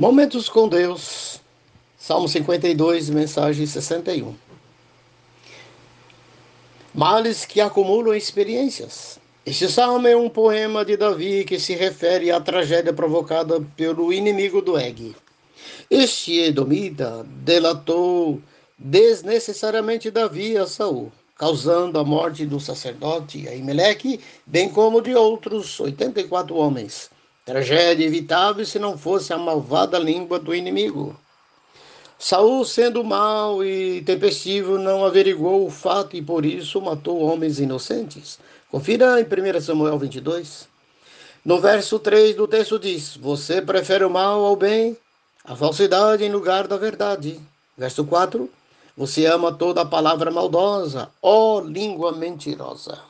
Momentos com Deus, Salmo 52, mensagem 61. Males que acumulam experiências. Este salmo é um poema de Davi que se refere à tragédia provocada pelo inimigo do Eg. Este Edomita delatou desnecessariamente Davi a Saul, causando a morte do sacerdote Aimeleque, bem como de outros 84 homens Tragédia evitável se não fosse a malvada língua do inimigo. Saul, sendo mau e tempestivo, não averigou o fato e por isso matou homens inocentes. Confira em 1 Samuel 22. No verso 3 do texto diz: Você prefere o mal ao bem, a falsidade em lugar da verdade. Verso 4: Você ama toda a palavra maldosa, ó língua mentirosa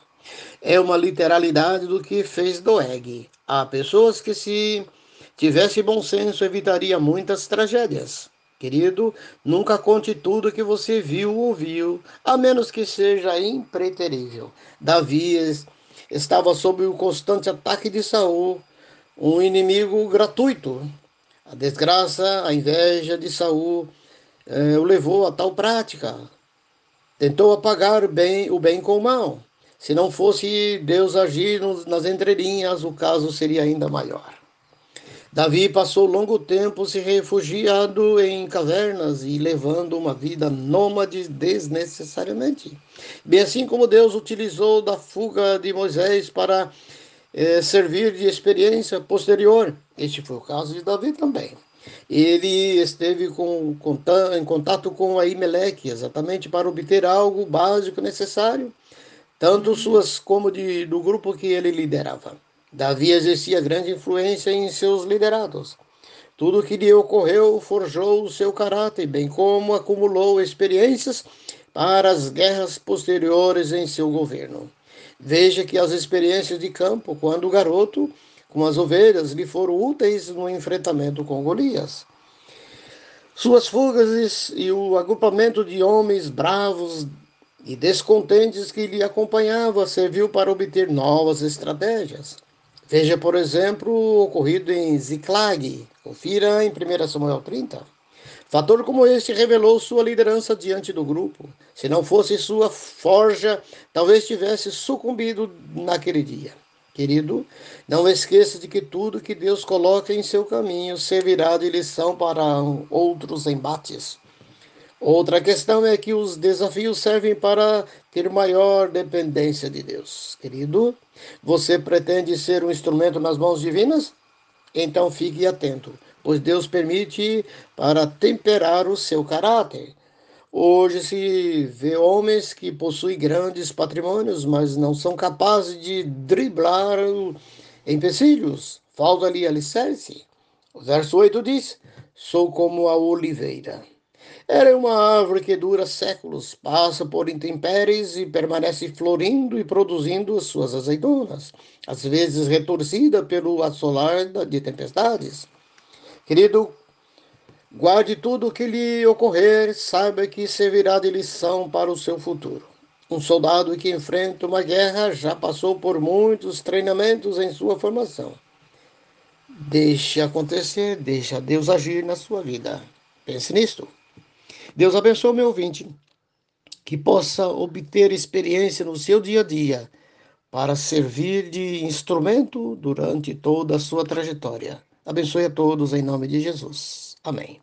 é uma literalidade do que fez Doeg. Há pessoas que, se tivesse bom senso, evitaria muitas tragédias. Querido, nunca conte tudo que você viu ou ouviu, a menos que seja impreterível. Davi estava sob o constante ataque de Saul, um inimigo gratuito. A desgraça, a inveja de Saul eh, o levou a tal prática. Tentou apagar bem, o bem com o mal. Se não fosse Deus agir nas entrelinhas, o caso seria ainda maior. Davi passou longo tempo se refugiando em cavernas e levando uma vida nômade desnecessariamente. Bem assim como Deus utilizou da fuga de Moisés para eh, servir de experiência posterior. Este foi o caso de Davi também. Ele esteve com, em contato com Aimeleque, exatamente para obter algo básico necessário tanto suas como de, do grupo que ele liderava. Davi exercia grande influência em seus liderados. Tudo que lhe ocorreu forjou o seu caráter, bem como acumulou experiências para as guerras posteriores em seu governo. Veja que as experiências de campo, quando garoto, com as ovelhas, lhe foram úteis no enfrentamento com Golias. Suas fugas e o agrupamento de homens bravos e descontentes que lhe acompanhavam serviu para obter novas estratégias. Veja, por exemplo, o ocorrido em Ziklag. Confira em 1 Samuel 30. Fator como este revelou sua liderança diante do grupo. Se não fosse sua forja, talvez tivesse sucumbido naquele dia. Querido, não esqueça de que tudo que Deus coloca em seu caminho servirá de lição para outros embates. Outra questão é que os desafios servem para ter maior dependência de Deus. Querido, você pretende ser um instrumento nas mãos divinas? Então fique atento, pois Deus permite para temperar o seu caráter. Hoje se vê homens que possuem grandes patrimônios, mas não são capazes de driblar empecilhos. Falta-lhe alicerce. O verso 8 diz: Sou como a oliveira era uma árvore que dura séculos, passa por intempéries e permanece florindo e produzindo as suas azeitonas, às vezes retorcida pelo assolar de tempestades. Querido, guarde tudo o que lhe ocorrer, saiba que servirá de lição para o seu futuro. Um soldado que enfrenta uma guerra já passou por muitos treinamentos em sua formação. Deixe acontecer, deixe Deus agir na sua vida. Pense nisto. Deus abençoe meu ouvinte, que possa obter experiência no seu dia a dia para servir de instrumento durante toda a sua trajetória. Abençoe a todos em nome de Jesus. Amém.